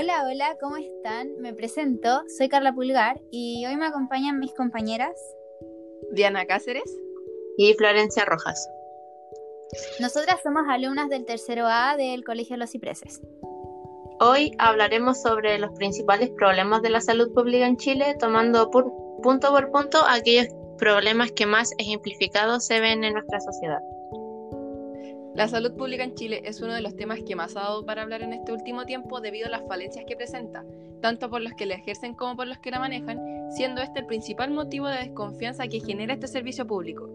Hola, hola, ¿cómo están? Me presento, soy Carla Pulgar y hoy me acompañan mis compañeras Diana Cáceres y Florencia Rojas. Nosotras somos alumnas del tercero A del Colegio Los Cipreses. Hoy hablaremos sobre los principales problemas de la salud pública en Chile, tomando punto por punto aquellos problemas que más ejemplificados se ven en nuestra sociedad. La salud pública en Chile es uno de los temas que más ha dado para hablar en este último tiempo debido a las falencias que presenta, tanto por los que la ejercen como por los que la manejan, siendo este el principal motivo de desconfianza que genera este servicio público.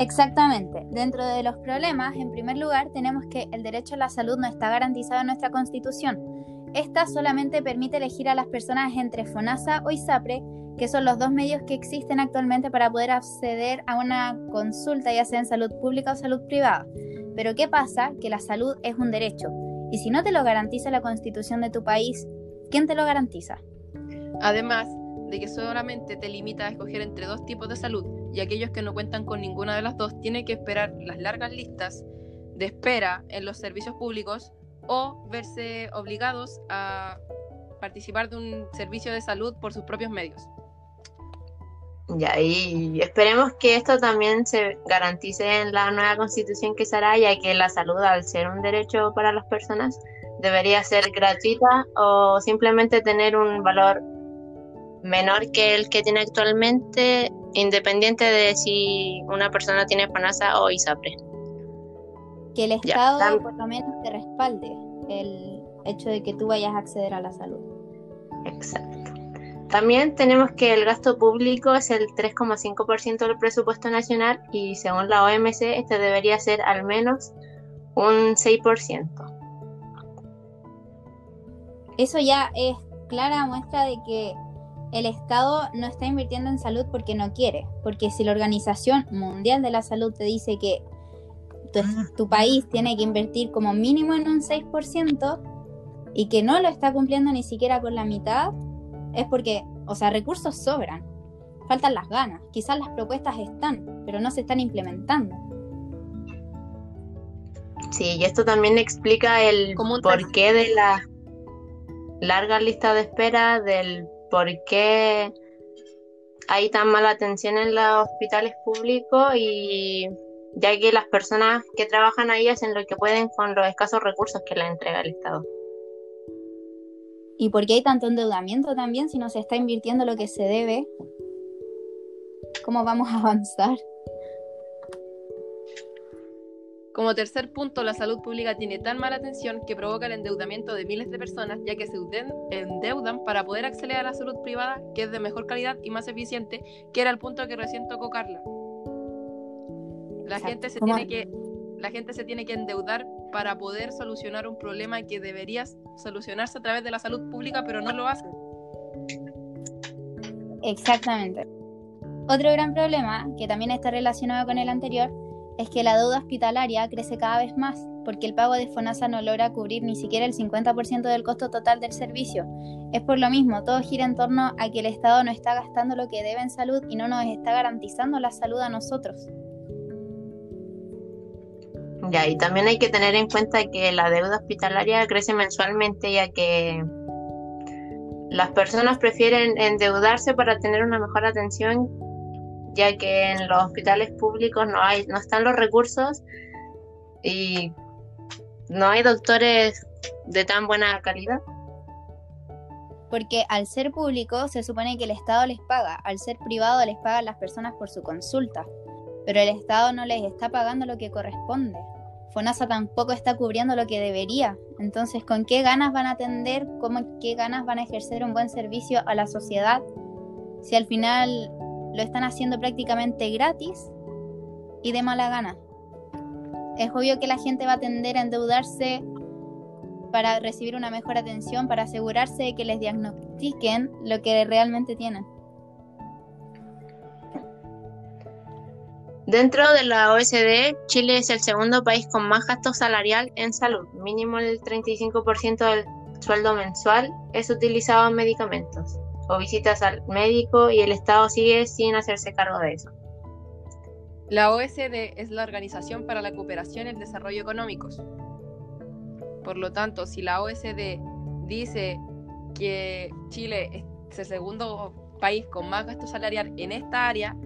Exactamente. Dentro de los problemas, en primer lugar, tenemos que el derecho a la salud no está garantizado en nuestra Constitución. Esta solamente permite elegir a las personas entre FONASA o ISAPRE que son los dos medios que existen actualmente para poder acceder a una consulta, ya sea en salud pública o salud privada. Pero ¿qué pasa? Que la salud es un derecho. Y si no te lo garantiza la constitución de tu país, ¿quién te lo garantiza? Además de que solamente te limita a escoger entre dos tipos de salud y aquellos que no cuentan con ninguna de las dos tienen que esperar las largas listas de espera en los servicios públicos o verse obligados a participar de un servicio de salud por sus propios medios. Ya, y esperemos que esto también se garantice en la nueva constitución que se hará, ya que la salud, al ser un derecho para las personas, debería ser gratuita o simplemente tener un valor menor que el que tiene actualmente, independiente de si una persona tiene FONASA o ISAPRE. Que el Estado por lo menos te respalde el hecho de que tú vayas a acceder a la salud. Exacto. También tenemos que el gasto público es el 3,5% del presupuesto nacional y según la OMC este debería ser al menos un 6%. Eso ya es clara muestra de que el Estado no está invirtiendo en salud porque no quiere, porque si la Organización Mundial de la Salud te dice que tu, tu país tiene que invertir como mínimo en un 6% y que no lo está cumpliendo ni siquiera con la mitad, es porque, o sea, recursos sobran, faltan las ganas, quizás las propuestas están, pero no se están implementando. Sí, y esto también explica el porqué de la larga lista de espera, del por qué hay tan mala atención en los hospitales públicos y ya que las personas que trabajan ahí hacen lo que pueden con los escasos recursos que les entrega el Estado. ¿Y por qué hay tanto endeudamiento también si no se está invirtiendo lo que se debe? ¿Cómo vamos a avanzar? Como tercer punto, la salud pública tiene tan mala atención que provoca el endeudamiento de miles de personas, ya que se endeudan para poder acceder a la salud privada, que es de mejor calidad y más eficiente, que era el punto que recién tocó Carla. La gente se tiene que la gente se tiene que endeudar para poder solucionar un problema que debería solucionarse a través de la salud pública, pero no lo hace. Exactamente. Otro gran problema, que también está relacionado con el anterior, es que la deuda hospitalaria crece cada vez más, porque el pago de FONASA no logra cubrir ni siquiera el 50% del costo total del servicio. Es por lo mismo, todo gira en torno a que el Estado no está gastando lo que debe en salud y no nos está garantizando la salud a nosotros. Ya, y también hay que tener en cuenta que la deuda hospitalaria crece mensualmente, ya que las personas prefieren endeudarse para tener una mejor atención, ya que en los hospitales públicos no hay, no están los recursos y no hay doctores de tan buena calidad. Porque al ser público se supone que el Estado les paga, al ser privado les pagan las personas por su consulta, pero el Estado no les está pagando lo que corresponde. FONASA tampoco está cubriendo lo que debería. Entonces, ¿con qué ganas van a atender? ¿Cómo qué ganas van a ejercer un buen servicio a la sociedad? Si al final lo están haciendo prácticamente gratis y de mala gana. Es obvio que la gente va a tender a endeudarse para recibir una mejor atención, para asegurarse de que les diagnostiquen lo que realmente tienen. Dentro de la OSD, Chile es el segundo país con más gasto salarial en salud. Mínimo el 35% del sueldo mensual es utilizado en medicamentos o visitas al médico y el Estado sigue sin hacerse cargo de eso. La OSD es la Organización para la Cooperación y el Desarrollo Económicos. Por lo tanto, si la OSD dice que Chile es el segundo país con más gasto salarial en esta área,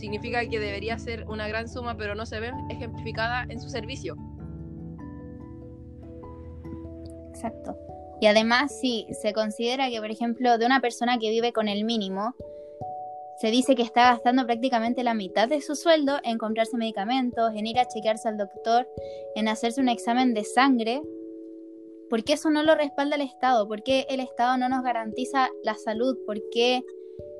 significa que debería ser una gran suma, pero no se ve ejemplificada en su servicio. Exacto. Y además, si se considera que, por ejemplo, de una persona que vive con el mínimo, se dice que está gastando prácticamente la mitad de su sueldo en comprarse medicamentos, en ir a chequearse al doctor, en hacerse un examen de sangre. ¿Por qué eso no lo respalda el Estado? ¿Por qué el Estado no nos garantiza la salud? ¿Por qué,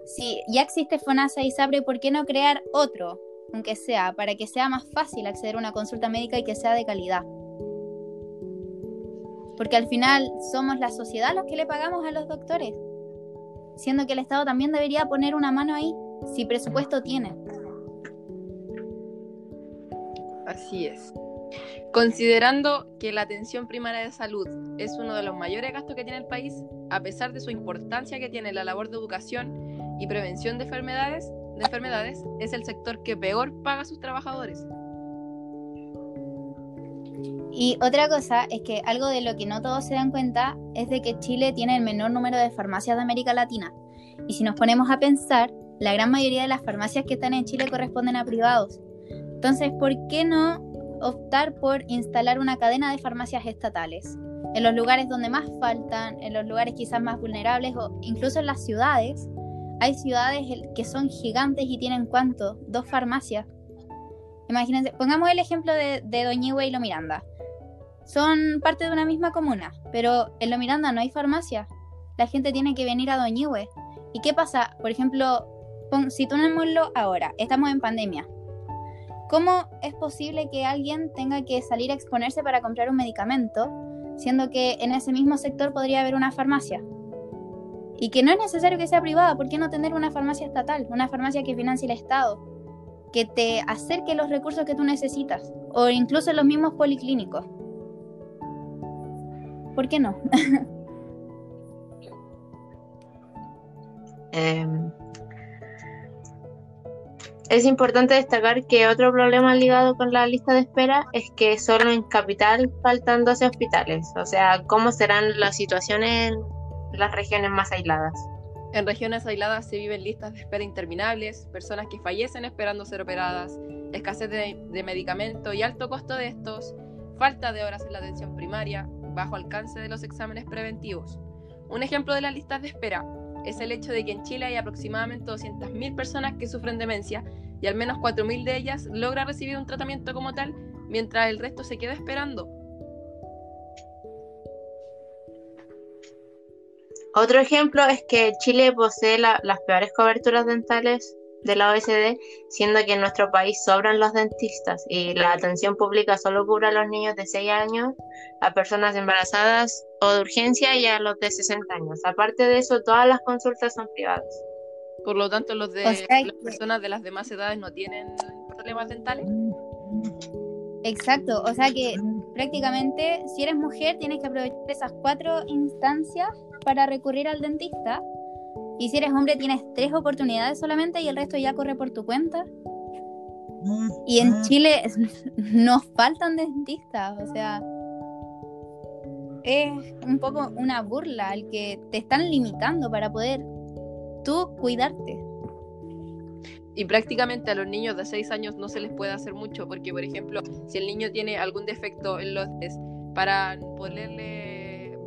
si ya existe FONASA y SABRE, por qué no crear otro, aunque sea, para que sea más fácil acceder a una consulta médica y que sea de calidad? Porque al final somos la sociedad los que le pagamos a los doctores siendo que el Estado también debería poner una mano ahí, si presupuesto tiene. Así es. Considerando que la atención primaria de salud es uno de los mayores gastos que tiene el país, a pesar de su importancia que tiene la labor de educación y prevención de enfermedades, de enfermedades es el sector que peor paga a sus trabajadores. Y otra cosa es que algo de lo que no todos se dan cuenta es de que Chile tiene el menor número de farmacias de América Latina. Y si nos ponemos a pensar, la gran mayoría de las farmacias que están en Chile corresponden a privados. Entonces, ¿por qué no optar por instalar una cadena de farmacias estatales? En los lugares donde más faltan, en los lugares quizás más vulnerables o incluso en las ciudades. Hay ciudades que son gigantes y tienen cuánto? Dos farmacias. Imagínense, pongamos el ejemplo de, de Doñihue y Lo Miranda son parte de una misma comuna, pero en Lo Miranda no hay farmacia. La gente tiene que venir a Doñihue. ¿Y qué pasa? Por ejemplo, situémoslo ahora, estamos en pandemia. ¿Cómo es posible que alguien tenga que salir a exponerse para comprar un medicamento, siendo que en ese mismo sector podría haber una farmacia? Y que no es necesario que sea privada, ¿por qué no tener una farmacia estatal? Una farmacia que financie el Estado, que te acerque los recursos que tú necesitas, o incluso los mismos policlínicos. ¿Por qué no? Em, es importante destacar que otro problema ligado con la lista de espera es que solo en capital faltan 12 hospitales. O sea, ¿cómo serán las situaciones las regiones más aisladas? En regiones aisladas se viven listas de espera interminables, personas que fallecen esperando ser operadas, escasez de, de medicamentos y alto costo de estos, falta de horas en la atención primaria, bajo alcance de los exámenes preventivos. Un ejemplo de las listas de espera es el hecho de que en Chile hay aproximadamente 200.000 personas que sufren demencia y al menos 4.000 de ellas logran recibir un tratamiento como tal, mientras el resto se queda esperando. Otro ejemplo es que Chile posee las peores coberturas dentales de la OECD, siendo que en nuestro país sobran los dentistas y la atención pública solo cubre a los niños de 6 años, a personas embarazadas o de urgencia y a los de 60 años. Aparte de eso, todas las consultas son privadas. Por lo tanto, los de las personas de las demás edades no tienen problemas dentales. Exacto, o sea que prácticamente si eres mujer tienes que aprovechar esas cuatro instancias para recurrir al dentista y si eres hombre tienes tres oportunidades solamente y el resto ya corre por tu cuenta. Y en Chile nos faltan dentistas, o sea, es un poco una burla el que te están limitando para poder tú cuidarte. Y prácticamente a los niños de 6 años no se les puede hacer mucho, porque por ejemplo, si el niño tiene algún defecto en los para ponerle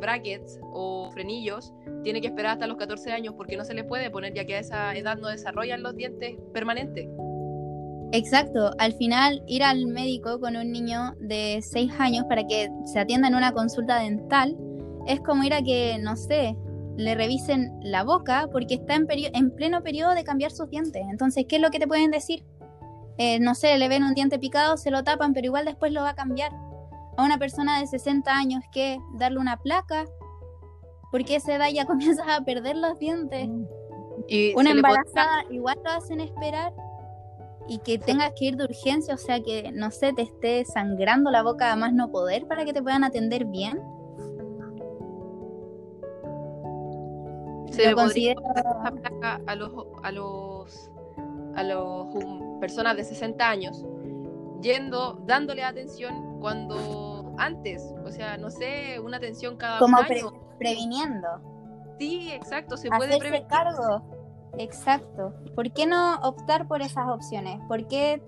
brackets o frenillos, tiene que esperar hasta los 14 años porque no se le puede poner ya que a esa edad no desarrollan los dientes permanentes. Exacto, al final ir al médico con un niño de 6 años para que se atienda en una consulta dental es como ir a que, no sé, le revisen la boca porque está en, en pleno periodo de cambiar sus dientes. Entonces, ¿qué es lo que te pueden decir? Eh, no sé, le ven un diente picado, se lo tapan, pero igual después lo va a cambiar. A una persona de 60 años que darle una placa porque a esa edad ya comienzas a perder los dientes. Y Una embarazada igual lo hacen esperar y que tengas que ir de urgencia, o sea que, no sé, te esté sangrando la boca a más no poder para que te puedan atender bien. Se le considero... a los a los a los personas de 60 años yendo dándole atención cuando antes, o sea, no sé, una atención cada un año previniendo. Sí, exacto, se puede prevenir. cargo. Exacto. ¿Por qué no optar por esas opciones? ¿Por qué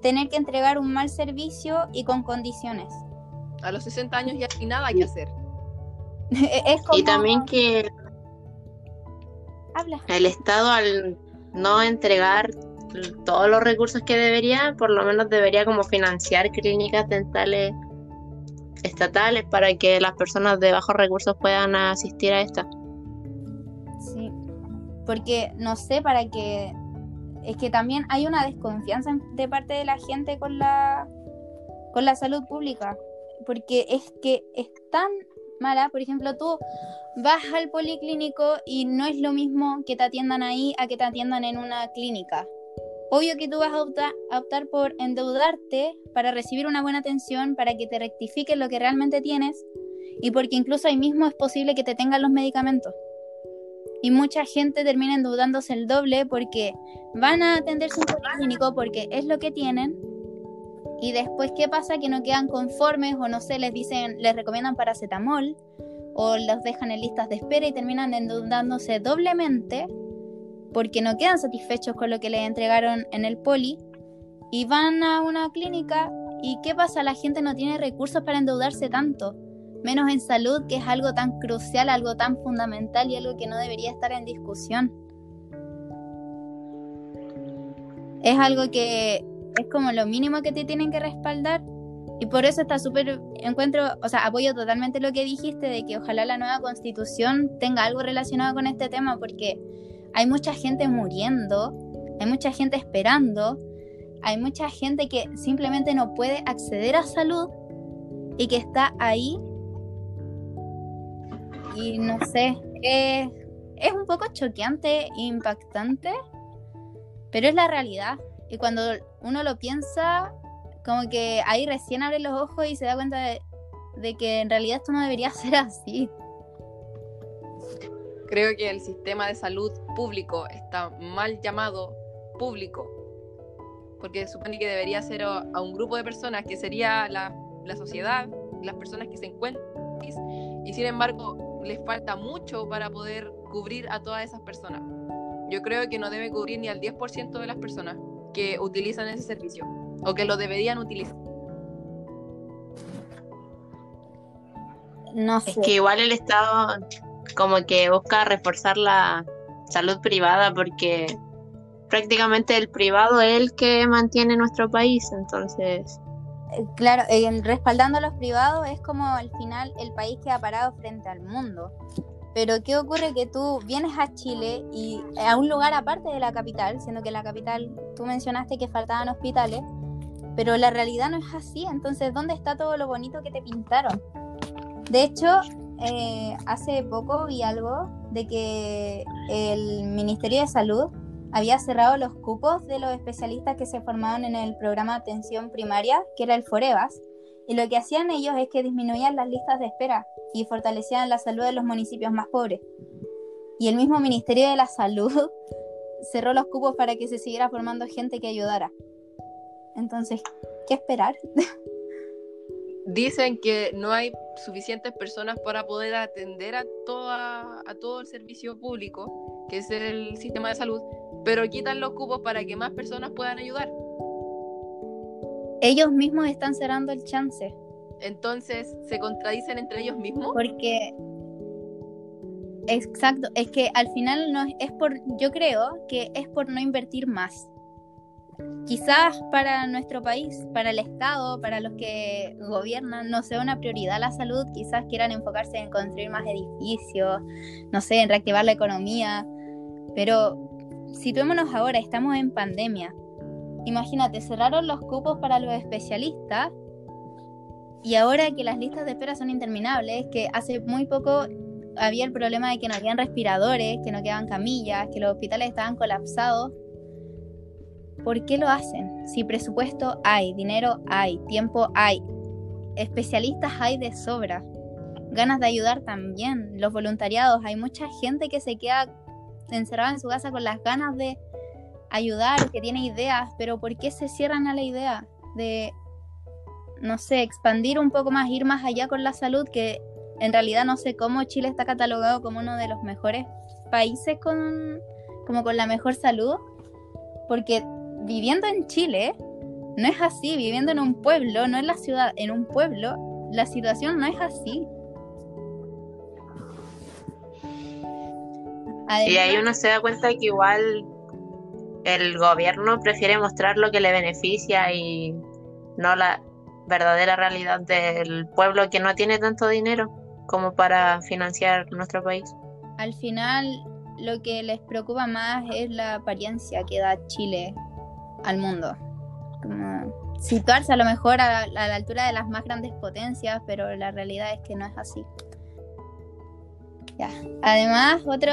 tener que entregar un mal servicio y con condiciones? A los 60 años ya hay nada que hacer. es como... Y también que Habla. el Estado al no entregar todos los recursos que debería, por lo menos debería como financiar clínicas dentales estatales para que las personas de bajos recursos puedan asistir a esta. Sí. Porque, no sé, para que... Es que también hay una desconfianza de parte de la gente con la, con la salud pública. Porque es que es tan mala. Por ejemplo, tú vas al policlínico y no es lo mismo que te atiendan ahí a que te atiendan en una clínica. Obvio que tú vas a optar, por endeudarte para recibir una buena atención, para que te rectifiquen lo que realmente tienes y porque incluso ahí mismo es posible que te tengan los medicamentos. Y mucha gente termina endeudándose el doble porque van a atenderse un policlínico porque es lo que tienen. Y después, ¿qué pasa? Que no quedan conformes o no sé, les dicen, les recomiendan paracetamol o los dejan en listas de espera y terminan endeudándose doblemente porque no quedan satisfechos con lo que les entregaron en el poli y van a una clínica y ¿qué pasa? La gente no tiene recursos para endeudarse tanto menos en salud, que es algo tan crucial, algo tan fundamental y algo que no debería estar en discusión. Es algo que es como lo mínimo que te tienen que respaldar y por eso está súper, encuentro, o sea, apoyo totalmente lo que dijiste de que ojalá la nueva constitución tenga algo relacionado con este tema porque hay mucha gente muriendo, hay mucha gente esperando, hay mucha gente que simplemente no puede acceder a salud y que está ahí y no sé, es, un poco choqueante e impactante, pero es la realidad. Y cuando uno lo piensa, como que ahí recién abre los ojos y se da cuenta de que en realidad esto no debería ser así. Creo que el sistema de salud público está mal llamado público, porque supone que debería ser a, un grupo de personas que sería la, la sociedad, las personas que se encuentran, y sin embargo les falta mucho para poder cubrir a todas esas personas. Yo creo que no debe cubrir ni al 10% de las personas que utilizan ese servicio o que lo deberían utilizar. No Es sé. que igual el Estado como que busca reforzar la salud privada porque prácticamente el privado es el que mantiene nuestro país, entonces Claro, respaldando a los privados es como al final el país queda parado frente al mundo. Pero ¿qué ocurre? Que tú vienes a Chile y a un lugar aparte de la capital, siendo que la capital tú mencionaste que faltaban hospitales, pero la realidad no es así. Entonces, ¿dónde está todo lo bonito que te pintaron? De hecho, eh, hace poco vi algo de que el Ministerio de Salud había cerrado los cupos de los especialistas que se formaban en el programa de atención primaria, que era el Forebas, y lo que hacían ellos es que disminuían las listas de espera y fortalecían la salud de los municipios más pobres. Y el mismo Ministerio de la Salud cerró los cupos para que se siguiera formando gente que ayudara. Entonces, ¿qué esperar? Dicen que no hay suficientes personas para poder atender a, toda, a todo el servicio público, que es el sistema de salud, pero quitan los cupos para que más personas puedan ayudar. Ellos mismos están cerrando el chance, Entonces, ¿se contradicen entre ellos mismos? porque exacto, es que al final no es- es por, yo creo que es por no invertir más. Quizás para nuestro país, para el Estado, para los que gobiernan, no sea una prioridad la salud, quizás quieran enfocarse en construir más edificios, no sé, en reactivar la economía, pero situémonos ahora, estamos en pandemia. Imagínate, cerraron los cupos para los especialistas y ahora que las listas de espera son interminables, que hace muy poco había el problema de que no habían respiradores, que no quedaban camillas, que los hospitales estaban colapsados. ¿Por qué lo hacen? Si presupuesto hay, dinero hay, tiempo hay, especialistas hay de sobra, ganas de ayudar también, los voluntariados, hay mucha gente que se queda encerrada en su casa con las ganas de ayudar, que tiene ideas, pero ¿por qué se cierran a la idea de, no sé, expandir un poco más, ir más allá con la salud, que en realidad no sé cómo Chile está catalogado como uno de los mejores países con, como con la mejor salud, porque viviendo en Chile no es así, viviendo en un pueblo, no en la ciudad, en un pueblo, la situación no es así. y ahí uno se da cuenta que igual el gobierno prefiere mostrar lo que le beneficia y no la verdadera realidad del pueblo que no tiene tanto dinero como para financiar nuestro país. Al final lo que les preocupa más es la apariencia que da Chile al mundo. Como situarse a lo mejor a la altura de las más grandes potencias, pero la realidad es que no es así. Además, otro,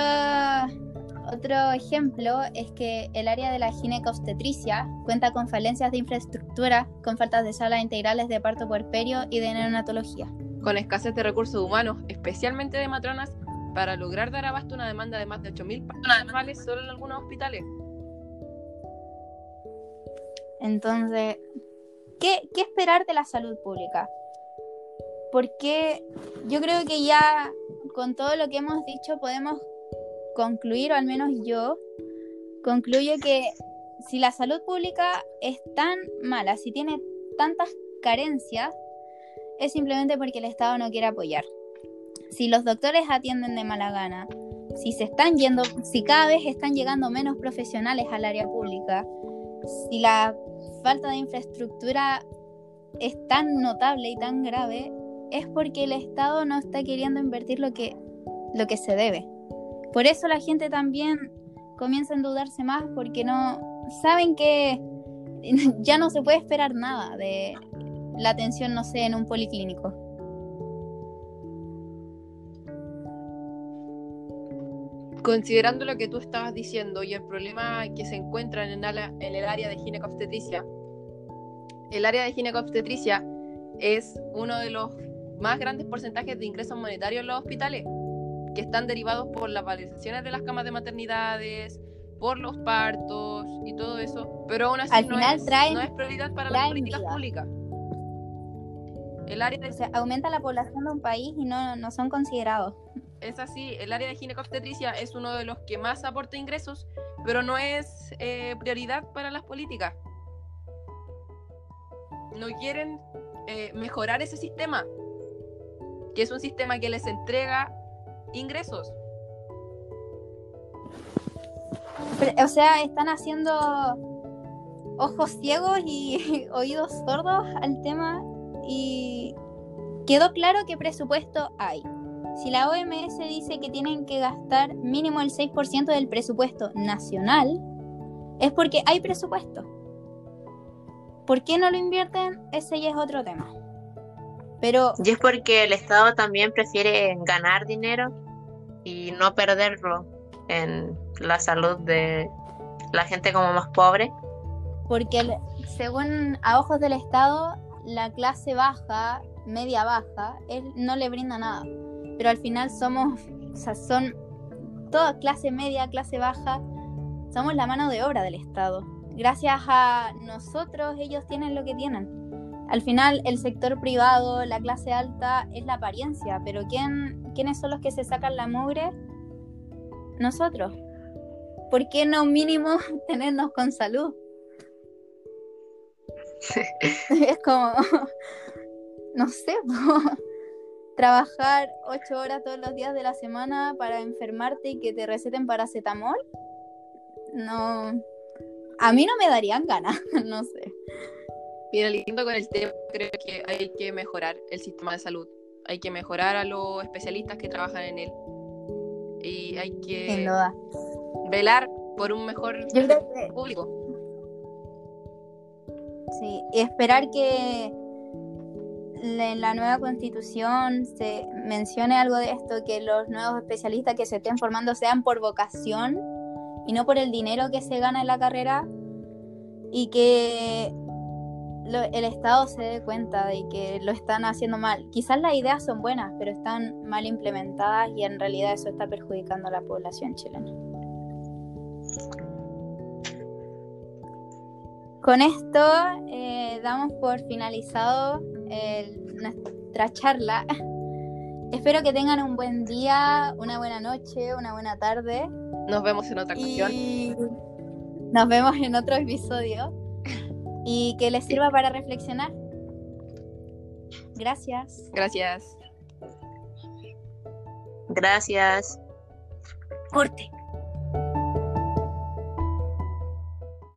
otro ejemplo es que el área de la ginecobstetricia cuenta con falencias de infraestructura, con faltas de salas integrales de parto puerperio y de neonatología. Con escasez de recursos humanos, especialmente de matronas, para lograr dar abasto a una demanda de más de 8.000 personas solo en algunos hospitales. Entonces, ¿qué, ¿qué esperar de la salud pública? Porque yo creo que ya con todo lo que hemos dicho podemos concluir, o al menos yo, concluyo que si la salud pública es tan mala, si tiene tantas carencias, es simplemente porque el Estado no quiere apoyar. Si los doctores atienden de mala gana, si se están yendo, si cada vez están llegando menos profesionales al área pública, si la falta de infraestructura es tan notable y tan grave, es porque el Estado no está queriendo invertir lo que, lo que se debe. Por eso la gente también comienza a endeudarse más porque no saben que ya no se puede esperar nada de la atención, no sé, en un policlínico. Considerando lo que tú estabas diciendo y el problema que se encuentra en el, en el área de ginecobstetricia, el área de ginecobstetricia es uno de los más grandes porcentajes de ingresos monetarios en los hospitales, que están derivados por las valorizaciones de las camas de maternidades, por los partos y todo eso, pero aún así no, es, no, es, prioridad para las políticas públicas. El área de... aumenta la población de un país y no, no son considerados. Es así, el área de ginecobstetricia es uno de los que más aporta ingresos, pero no es eh, prioridad para las políticas. No quieren eh, mejorar ese sistema que es un sistema que les entrega ingresos. o sea, están haciendo ojos ciegos y oídos sordos al tema y quedó claro qué presupuesto hay. Si la OMS dice que tienen que gastar mínimo el 6% del presupuesto nacional, es porque hay presupuesto. ¿Por qué no lo invierten? Ese ya es otro tema. Pero... Y es porque el Estado también prefiere ganar dinero y no perderlo en la salud de la gente como más pobre. Porque según a ojos del Estado, la clase baja, media baja, él no le brinda nada. Pero al final somos, o sea, son toda clase media, clase baja, somos la mano de obra del Estado. Gracias a nosotros ellos tienen lo que tienen. Al final, el sector privado, la clase alta, es la apariencia, pero ¿quién, ¿quiénes son los que se sacan la mugre? Nosotros. ¿Por qué no mínimo tenernos con salud? es como, no sé, trabajar ocho horas todos los días de la semana para enfermarte y que te receten paracetamol. No, a mí no me darían ganas, no sé. Finalizando con el tema, creo que hay que mejorar el sistema de salud. Hay que mejorar a los especialistas que trabajan en él. Y hay que velar por un mejor público. Sí, y esperar que en la nueva constitución se mencione algo de esto, que los nuevos especialistas que se estén formando sean por vocación y no por el dinero que se gana en la carrera y que el Estado se dé cuenta de que lo están haciendo mal. Quizás las ideas son buenas, pero están mal implementadas y en realidad eso está perjudicando a la población chilena. Con esto eh, damos por finalizado nuestra charla Espero que tengan un buen día, una buena noche, una buena tarde. Nos vemos en otra ocasión. Y nos vemos en otro episodio. Y que les sirva para reflexionar. Gracias. Gracias. Gracias. Corte.